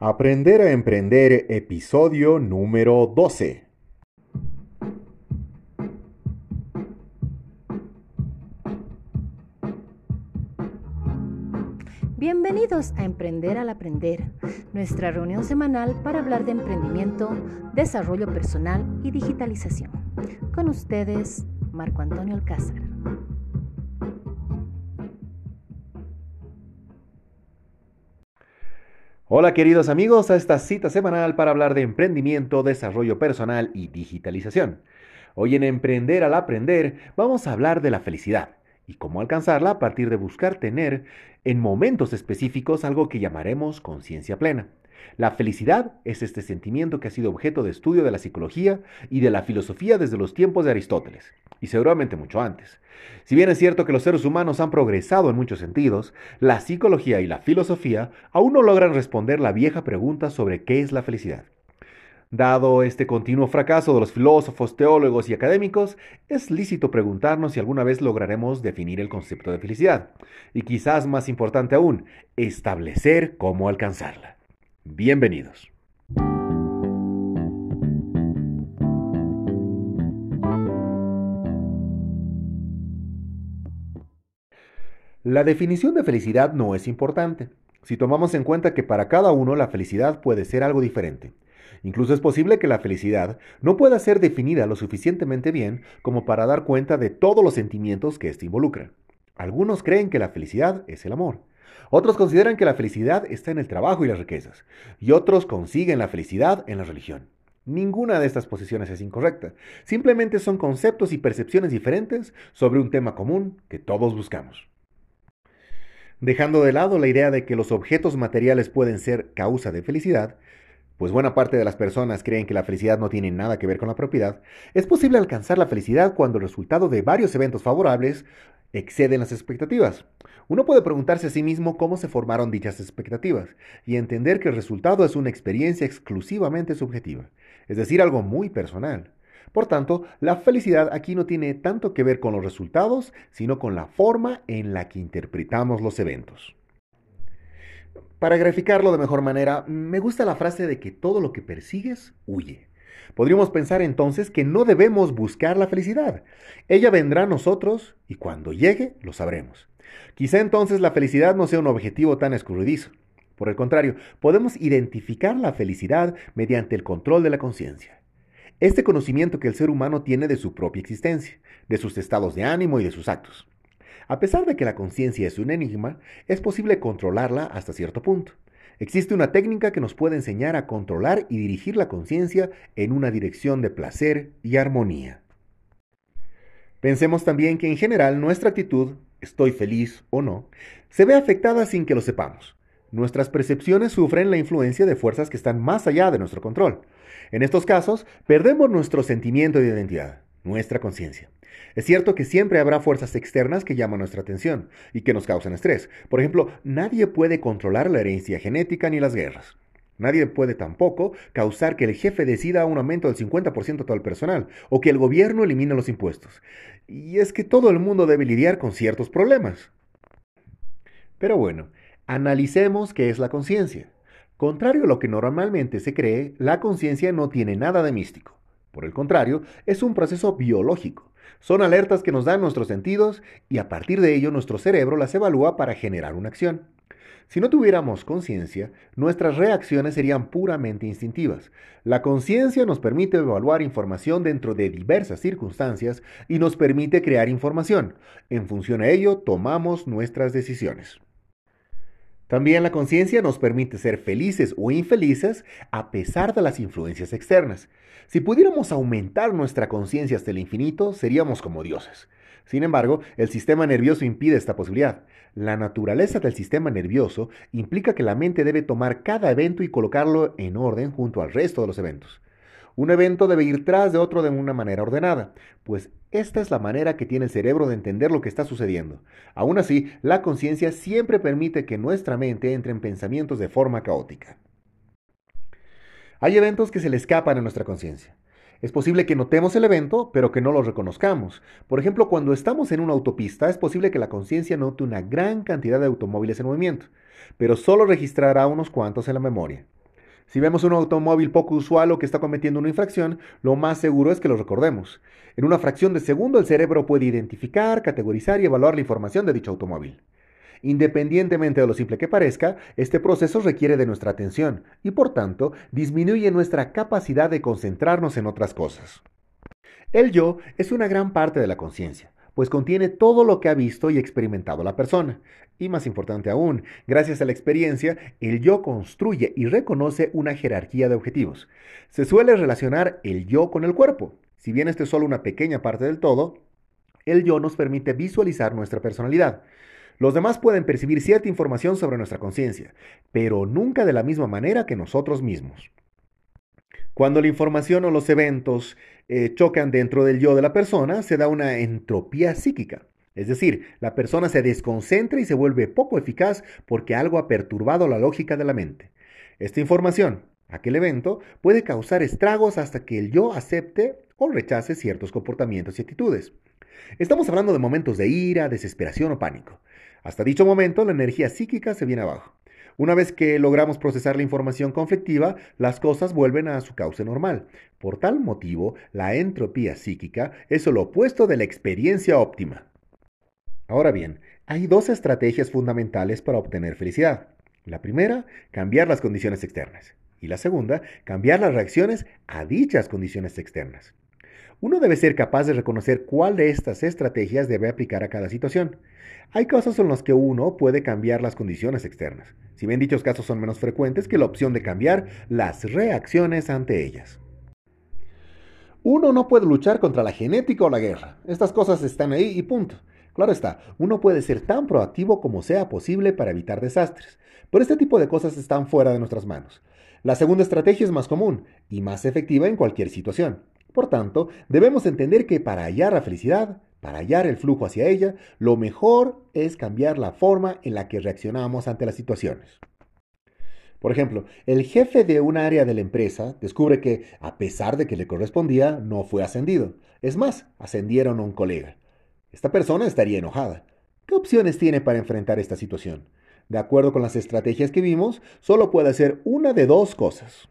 Aprender a Emprender, episodio número 12. Bienvenidos a Emprender al Aprender, nuestra reunión semanal para hablar de emprendimiento, desarrollo personal y digitalización. Con ustedes, Marco Antonio Alcázar. Hola queridos amigos a esta cita semanal para hablar de emprendimiento, desarrollo personal y digitalización. Hoy en Emprender al Aprender vamos a hablar de la felicidad y cómo alcanzarla a partir de buscar tener en momentos específicos algo que llamaremos conciencia plena. La felicidad es este sentimiento que ha sido objeto de estudio de la psicología y de la filosofía desde los tiempos de Aristóteles, y seguramente mucho antes. Si bien es cierto que los seres humanos han progresado en muchos sentidos, la psicología y la filosofía aún no logran responder la vieja pregunta sobre qué es la felicidad. Dado este continuo fracaso de los filósofos, teólogos y académicos, es lícito preguntarnos si alguna vez lograremos definir el concepto de felicidad, y quizás más importante aún, establecer cómo alcanzarla. Bienvenidos. La definición de felicidad no es importante, si tomamos en cuenta que para cada uno la felicidad puede ser algo diferente. Incluso es posible que la felicidad no pueda ser definida lo suficientemente bien como para dar cuenta de todos los sentimientos que éste involucra. Algunos creen que la felicidad es el amor. Otros consideran que la felicidad está en el trabajo y las riquezas. Y otros consiguen la felicidad en la religión. Ninguna de estas posiciones es incorrecta. Simplemente son conceptos y percepciones diferentes sobre un tema común que todos buscamos. Dejando de lado la idea de que los objetos materiales pueden ser causa de felicidad, pues buena parte de las personas creen que la felicidad no tiene nada que ver con la propiedad, es posible alcanzar la felicidad cuando el resultado de varios eventos favorables exceden las expectativas. Uno puede preguntarse a sí mismo cómo se formaron dichas expectativas y entender que el resultado es una experiencia exclusivamente subjetiva, es decir, algo muy personal. Por tanto, la felicidad aquí no tiene tanto que ver con los resultados, sino con la forma en la que interpretamos los eventos. Para graficarlo de mejor manera, me gusta la frase de que todo lo que persigues huye. Podríamos pensar entonces que no debemos buscar la felicidad. Ella vendrá a nosotros y cuando llegue lo sabremos. Quizá entonces la felicidad no sea un objetivo tan escurridizo. Por el contrario, podemos identificar la felicidad mediante el control de la conciencia. Este conocimiento que el ser humano tiene de su propia existencia, de sus estados de ánimo y de sus actos. A pesar de que la conciencia es un enigma, es posible controlarla hasta cierto punto. Existe una técnica que nos puede enseñar a controlar y dirigir la conciencia en una dirección de placer y armonía. Pensemos también que en general nuestra actitud, estoy feliz o no, se ve afectada sin que lo sepamos. Nuestras percepciones sufren la influencia de fuerzas que están más allá de nuestro control. En estos casos, perdemos nuestro sentimiento de identidad, nuestra conciencia. Es cierto que siempre habrá fuerzas externas que llaman nuestra atención y que nos causan estrés. Por ejemplo, nadie puede controlar la herencia genética ni las guerras. Nadie puede tampoco causar que el jefe decida un aumento del 50% a todo el personal o que el gobierno elimine los impuestos. Y es que todo el mundo debe lidiar con ciertos problemas. Pero bueno, analicemos qué es la conciencia. Contrario a lo que normalmente se cree, la conciencia no tiene nada de místico. Por el contrario, es un proceso biológico. Son alertas que nos dan nuestros sentidos y a partir de ello nuestro cerebro las evalúa para generar una acción. Si no tuviéramos conciencia, nuestras reacciones serían puramente instintivas. La conciencia nos permite evaluar información dentro de diversas circunstancias y nos permite crear información. En función a ello, tomamos nuestras decisiones. También la conciencia nos permite ser felices o infelices a pesar de las influencias externas. Si pudiéramos aumentar nuestra conciencia hasta el infinito, seríamos como dioses. Sin embargo, el sistema nervioso impide esta posibilidad. La naturaleza del sistema nervioso implica que la mente debe tomar cada evento y colocarlo en orden junto al resto de los eventos. Un evento debe ir tras de otro de una manera ordenada, pues esta es la manera que tiene el cerebro de entender lo que está sucediendo. Aún así, la conciencia siempre permite que nuestra mente entre en pensamientos de forma caótica. Hay eventos que se le escapan a nuestra conciencia. Es posible que notemos el evento, pero que no lo reconozcamos. Por ejemplo, cuando estamos en una autopista, es posible que la conciencia note una gran cantidad de automóviles en movimiento, pero solo registrará unos cuantos en la memoria. Si vemos un automóvil poco usual o que está cometiendo una infracción, lo más seguro es que lo recordemos. En una fracción de segundo el cerebro puede identificar, categorizar y evaluar la información de dicho automóvil. Independientemente de lo simple que parezca, este proceso requiere de nuestra atención y por tanto disminuye nuestra capacidad de concentrarnos en otras cosas. El yo es una gran parte de la conciencia, pues contiene todo lo que ha visto y experimentado la persona. Y más importante aún, gracias a la experiencia, el yo construye y reconoce una jerarquía de objetivos. Se suele relacionar el yo con el cuerpo. Si bien este es solo una pequeña parte del todo, el yo nos permite visualizar nuestra personalidad. Los demás pueden percibir cierta información sobre nuestra conciencia, pero nunca de la misma manera que nosotros mismos. Cuando la información o los eventos eh, chocan dentro del yo de la persona, se da una entropía psíquica. Es decir, la persona se desconcentra y se vuelve poco eficaz porque algo ha perturbado la lógica de la mente. Esta información, aquel evento, puede causar estragos hasta que el yo acepte o rechace ciertos comportamientos y actitudes. Estamos hablando de momentos de ira, desesperación o pánico. Hasta dicho momento, la energía psíquica se viene abajo. Una vez que logramos procesar la información conflictiva, las cosas vuelven a su cauce normal. Por tal motivo, la entropía psíquica es lo opuesto de la experiencia óptima. Ahora bien, hay dos estrategias fundamentales para obtener felicidad. La primera, cambiar las condiciones externas. Y la segunda, cambiar las reacciones a dichas condiciones externas. Uno debe ser capaz de reconocer cuál de estas estrategias debe aplicar a cada situación. Hay casos en los que uno puede cambiar las condiciones externas, si bien dichos casos son menos frecuentes que la opción de cambiar las reacciones ante ellas. Uno no puede luchar contra la genética o la guerra. Estas cosas están ahí y punto. Claro está, uno puede ser tan proactivo como sea posible para evitar desastres, pero este tipo de cosas están fuera de nuestras manos. La segunda estrategia es más común y más efectiva en cualquier situación. Por tanto, debemos entender que para hallar la felicidad, para hallar el flujo hacia ella, lo mejor es cambiar la forma en la que reaccionamos ante las situaciones. Por ejemplo, el jefe de un área de la empresa descubre que, a pesar de que le correspondía, no fue ascendido. Es más, ascendieron a un colega. Esta persona estaría enojada. ¿Qué opciones tiene para enfrentar esta situación? De acuerdo con las estrategias que vimos, solo puede hacer una de dos cosas.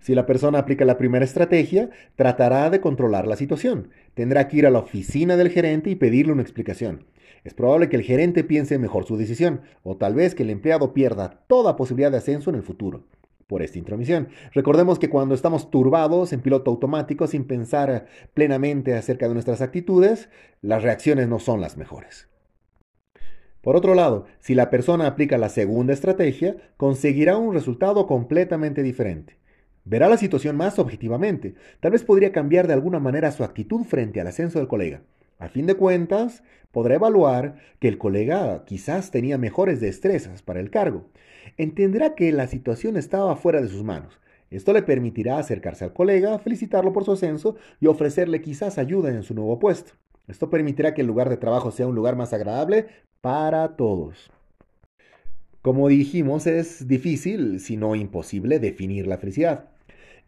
Si la persona aplica la primera estrategia, tratará de controlar la situación. Tendrá que ir a la oficina del gerente y pedirle una explicación. Es probable que el gerente piense mejor su decisión, o tal vez que el empleado pierda toda posibilidad de ascenso en el futuro por esta intromisión. Recordemos que cuando estamos turbados en piloto automático sin pensar plenamente acerca de nuestras actitudes, las reacciones no son las mejores. Por otro lado, si la persona aplica la segunda estrategia, conseguirá un resultado completamente diferente. Verá la situación más objetivamente. Tal vez podría cambiar de alguna manera su actitud frente al ascenso del colega. A fin de cuentas, podrá evaluar que el colega quizás tenía mejores destrezas para el cargo. Entenderá que la situación estaba fuera de sus manos. Esto le permitirá acercarse al colega, felicitarlo por su ascenso y ofrecerle quizás ayuda en su nuevo puesto. Esto permitirá que el lugar de trabajo sea un lugar más agradable para todos. Como dijimos, es difícil, si no imposible, definir la felicidad.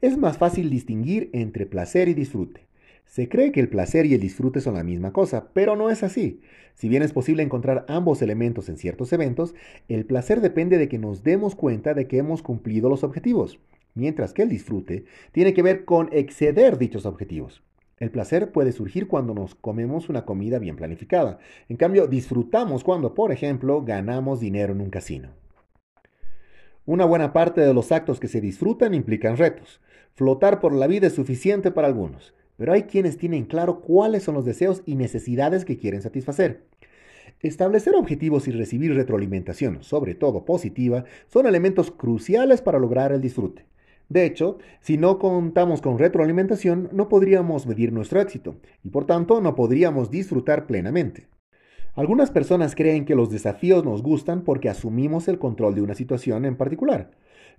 Es más fácil distinguir entre placer y disfrute. Se cree que el placer y el disfrute son la misma cosa, pero no es así. Si bien es posible encontrar ambos elementos en ciertos eventos, el placer depende de que nos demos cuenta de que hemos cumplido los objetivos, mientras que el disfrute tiene que ver con exceder dichos objetivos. El placer puede surgir cuando nos comemos una comida bien planificada. En cambio, disfrutamos cuando, por ejemplo, ganamos dinero en un casino. Una buena parte de los actos que se disfrutan implican retos. Flotar por la vida es suficiente para algunos, pero hay quienes tienen claro cuáles son los deseos y necesidades que quieren satisfacer. Establecer objetivos y recibir retroalimentación, sobre todo positiva, son elementos cruciales para lograr el disfrute. De hecho, si no contamos con retroalimentación, no podríamos medir nuestro éxito y por tanto no podríamos disfrutar plenamente. Algunas personas creen que los desafíos nos gustan porque asumimos el control de una situación en particular.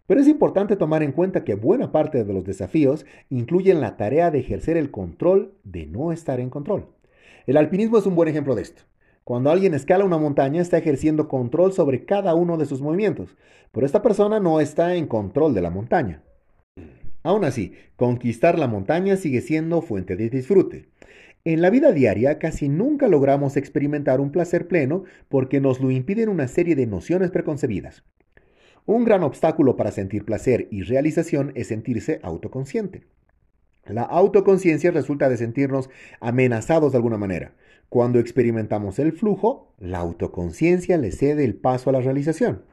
Pero es importante tomar en cuenta que buena parte de los desafíos incluyen la tarea de ejercer el control de no estar en control. El alpinismo es un buen ejemplo de esto. Cuando alguien escala una montaña está ejerciendo control sobre cada uno de sus movimientos, pero esta persona no está en control de la montaña. Aún así, conquistar la montaña sigue siendo fuente de disfrute. En la vida diaria casi nunca logramos experimentar un placer pleno porque nos lo impiden una serie de nociones preconcebidas. Un gran obstáculo para sentir placer y realización es sentirse autoconsciente. La autoconciencia resulta de sentirnos amenazados de alguna manera. Cuando experimentamos el flujo, la autoconciencia le cede el paso a la realización.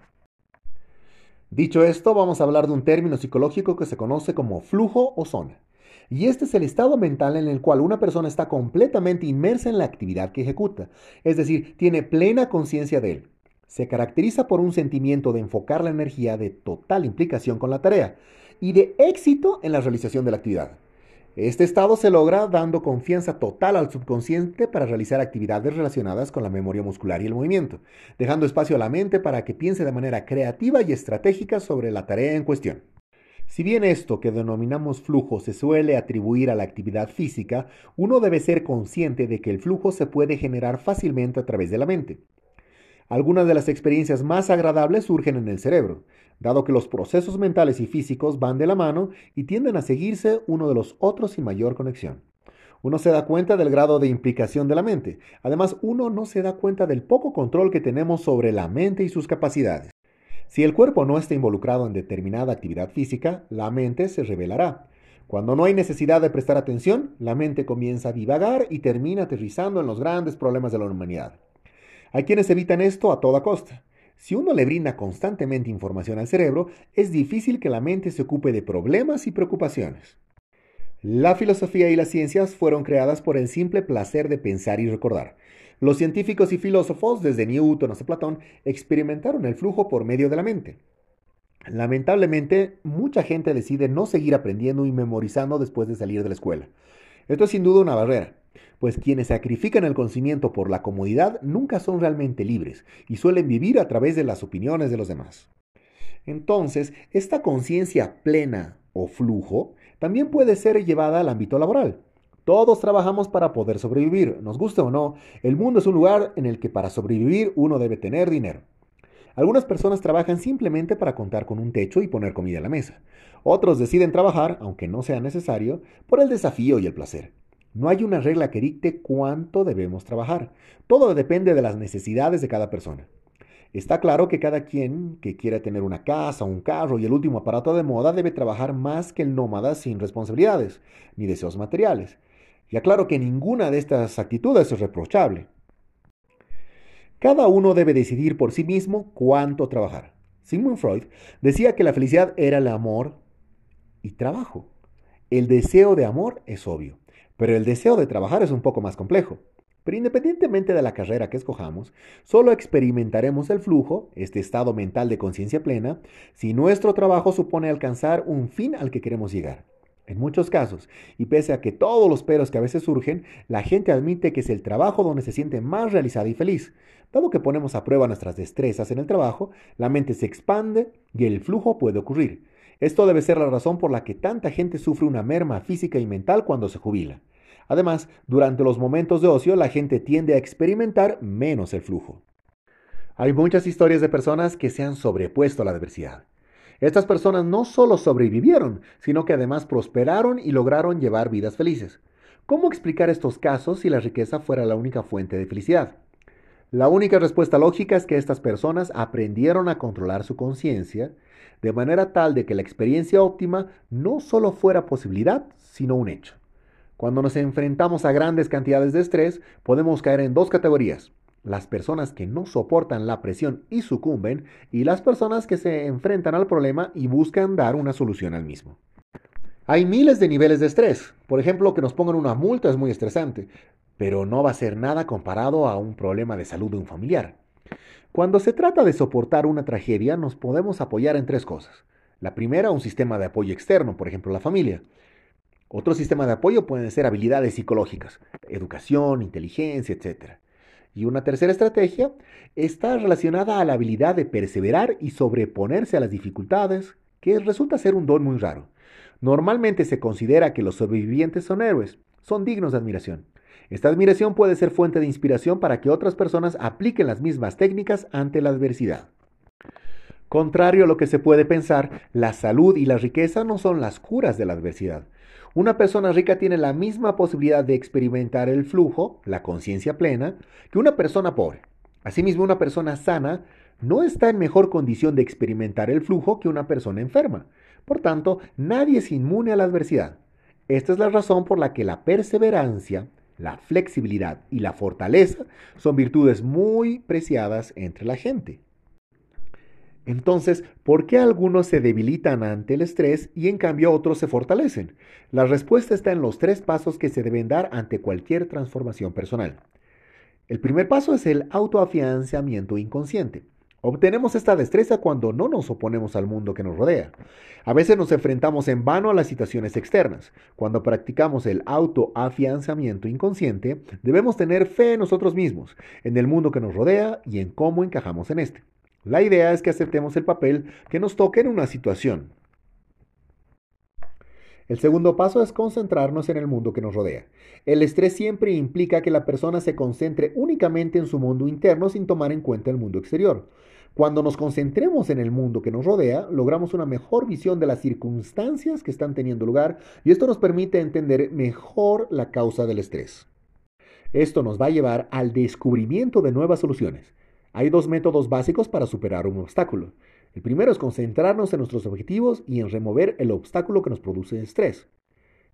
Dicho esto, vamos a hablar de un término psicológico que se conoce como flujo o zona. Y este es el estado mental en el cual una persona está completamente inmersa en la actividad que ejecuta, es decir, tiene plena conciencia de él. Se caracteriza por un sentimiento de enfocar la energía de total implicación con la tarea y de éxito en la realización de la actividad. Este estado se logra dando confianza total al subconsciente para realizar actividades relacionadas con la memoria muscular y el movimiento, dejando espacio a la mente para que piense de manera creativa y estratégica sobre la tarea en cuestión. Si bien esto que denominamos flujo se suele atribuir a la actividad física, uno debe ser consciente de que el flujo se puede generar fácilmente a través de la mente. Algunas de las experiencias más agradables surgen en el cerebro, dado que los procesos mentales y físicos van de la mano y tienden a seguirse uno de los otros sin mayor conexión. Uno se da cuenta del grado de implicación de la mente. Además, uno no se da cuenta del poco control que tenemos sobre la mente y sus capacidades. Si el cuerpo no está involucrado en determinada actividad física, la mente se revelará. Cuando no hay necesidad de prestar atención, la mente comienza a divagar y termina aterrizando en los grandes problemas de la humanidad. Hay quienes evitan esto a toda costa. Si uno le brinda constantemente información al cerebro, es difícil que la mente se ocupe de problemas y preocupaciones. La filosofía y las ciencias fueron creadas por el simple placer de pensar y recordar. Los científicos y filósofos, desde Newton hasta Platón, experimentaron el flujo por medio de la mente. Lamentablemente, mucha gente decide no seguir aprendiendo y memorizando después de salir de la escuela. Esto es sin duda una barrera pues quienes sacrifican el conocimiento por la comodidad nunca son realmente libres y suelen vivir a través de las opiniones de los demás. Entonces, esta conciencia plena o flujo también puede ser llevada al ámbito laboral. Todos trabajamos para poder sobrevivir, nos guste o no, el mundo es un lugar en el que para sobrevivir uno debe tener dinero. Algunas personas trabajan simplemente para contar con un techo y poner comida a la mesa. Otros deciden trabajar, aunque no sea necesario, por el desafío y el placer. No hay una regla que dicte cuánto debemos trabajar. Todo depende de las necesidades de cada persona. Está claro que cada quien que quiera tener una casa, un carro y el último aparato de moda debe trabajar más que el nómada sin responsabilidades ni deseos materiales. Y aclaro que ninguna de estas actitudes es reprochable. Cada uno debe decidir por sí mismo cuánto trabajar. Sigmund Freud decía que la felicidad era el amor y trabajo. El deseo de amor es obvio. Pero el deseo de trabajar es un poco más complejo. Pero independientemente de la carrera que escojamos, solo experimentaremos el flujo, este estado mental de conciencia plena, si nuestro trabajo supone alcanzar un fin al que queremos llegar. En muchos casos, y pese a que todos los peros que a veces surgen, la gente admite que es el trabajo donde se siente más realizada y feliz. Dado que ponemos a prueba nuestras destrezas en el trabajo, la mente se expande y el flujo puede ocurrir. Esto debe ser la razón por la que tanta gente sufre una merma física y mental cuando se jubila. Además, durante los momentos de ocio la gente tiende a experimentar menos el flujo. Hay muchas historias de personas que se han sobrepuesto a la adversidad. Estas personas no solo sobrevivieron, sino que además prosperaron y lograron llevar vidas felices. ¿Cómo explicar estos casos si la riqueza fuera la única fuente de felicidad? La única respuesta lógica es que estas personas aprendieron a controlar su conciencia de manera tal de que la experiencia óptima no solo fuera posibilidad, sino un hecho. Cuando nos enfrentamos a grandes cantidades de estrés, podemos caer en dos categorías. Las personas que no soportan la presión y sucumben y las personas que se enfrentan al problema y buscan dar una solución al mismo. Hay miles de niveles de estrés. Por ejemplo, que nos pongan una multa es muy estresante, pero no va a ser nada comparado a un problema de salud de un familiar. Cuando se trata de soportar una tragedia, nos podemos apoyar en tres cosas. La primera, un sistema de apoyo externo, por ejemplo, la familia. Otro sistema de apoyo pueden ser habilidades psicológicas, educación, inteligencia, etc. Y una tercera estrategia está relacionada a la habilidad de perseverar y sobreponerse a las dificultades, que resulta ser un don muy raro. Normalmente se considera que los sobrevivientes son héroes, son dignos de admiración. Esta admiración puede ser fuente de inspiración para que otras personas apliquen las mismas técnicas ante la adversidad. Contrario a lo que se puede pensar, la salud y la riqueza no son las curas de la adversidad. Una persona rica tiene la misma posibilidad de experimentar el flujo, la conciencia plena, que una persona pobre. Asimismo, una persona sana no está en mejor condición de experimentar el flujo que una persona enferma. Por tanto, nadie es inmune a la adversidad. Esta es la razón por la que la perseverancia, la flexibilidad y la fortaleza son virtudes muy preciadas entre la gente. Entonces, ¿por qué algunos se debilitan ante el estrés y en cambio otros se fortalecen? La respuesta está en los tres pasos que se deben dar ante cualquier transformación personal. El primer paso es el autoafianzamiento inconsciente. Obtenemos esta destreza cuando no nos oponemos al mundo que nos rodea. A veces nos enfrentamos en vano a las situaciones externas. Cuando practicamos el autoafianzamiento inconsciente, debemos tener fe en nosotros mismos, en el mundo que nos rodea y en cómo encajamos en este. La idea es que aceptemos el papel que nos toque en una situación. El segundo paso es concentrarnos en el mundo que nos rodea. El estrés siempre implica que la persona se concentre únicamente en su mundo interno sin tomar en cuenta el mundo exterior. Cuando nos concentremos en el mundo que nos rodea, logramos una mejor visión de las circunstancias que están teniendo lugar y esto nos permite entender mejor la causa del estrés. Esto nos va a llevar al descubrimiento de nuevas soluciones. Hay dos métodos básicos para superar un obstáculo. El primero es concentrarnos en nuestros objetivos y en remover el obstáculo que nos produce estrés.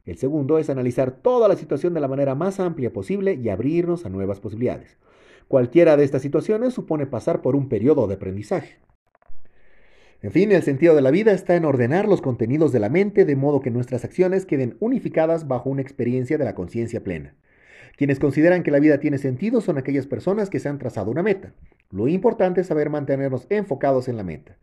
El segundo es analizar toda la situación de la manera más amplia posible y abrirnos a nuevas posibilidades. Cualquiera de estas situaciones supone pasar por un periodo de aprendizaje. En fin, el sentido de la vida está en ordenar los contenidos de la mente de modo que nuestras acciones queden unificadas bajo una experiencia de la conciencia plena. Quienes consideran que la vida tiene sentido son aquellas personas que se han trazado una meta. Lo importante es saber mantenernos enfocados en la meta.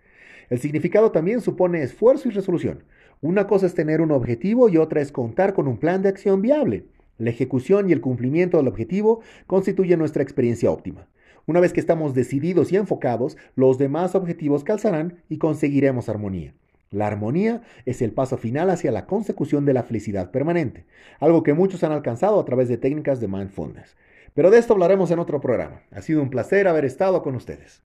El significado también supone esfuerzo y resolución. Una cosa es tener un objetivo y otra es contar con un plan de acción viable. La ejecución y el cumplimiento del objetivo constituyen nuestra experiencia óptima. Una vez que estamos decididos y enfocados, los demás objetivos calzarán y conseguiremos armonía. La armonía es el paso final hacia la consecución de la felicidad permanente, algo que muchos han alcanzado a través de técnicas de mindfulness. Pero de esto hablaremos en otro programa. Ha sido un placer haber estado con ustedes.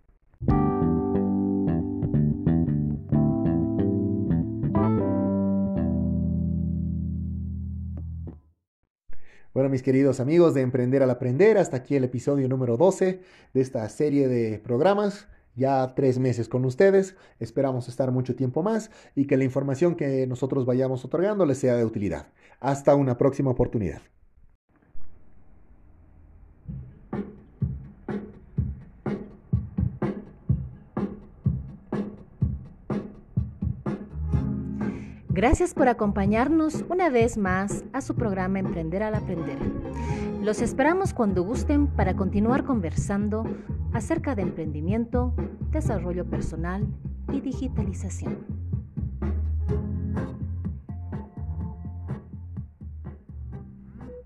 Bueno, mis queridos amigos de Emprender al Aprender, hasta aquí el episodio número 12 de esta serie de programas ya tres meses con ustedes. Esperamos estar mucho tiempo más y que la información que nosotros vayamos otorgando les sea de utilidad. Hasta una próxima oportunidad. Gracias por acompañarnos una vez más a su programa Emprender al Aprender. Los esperamos cuando gusten para continuar conversando acerca de emprendimiento, desarrollo personal y digitalización.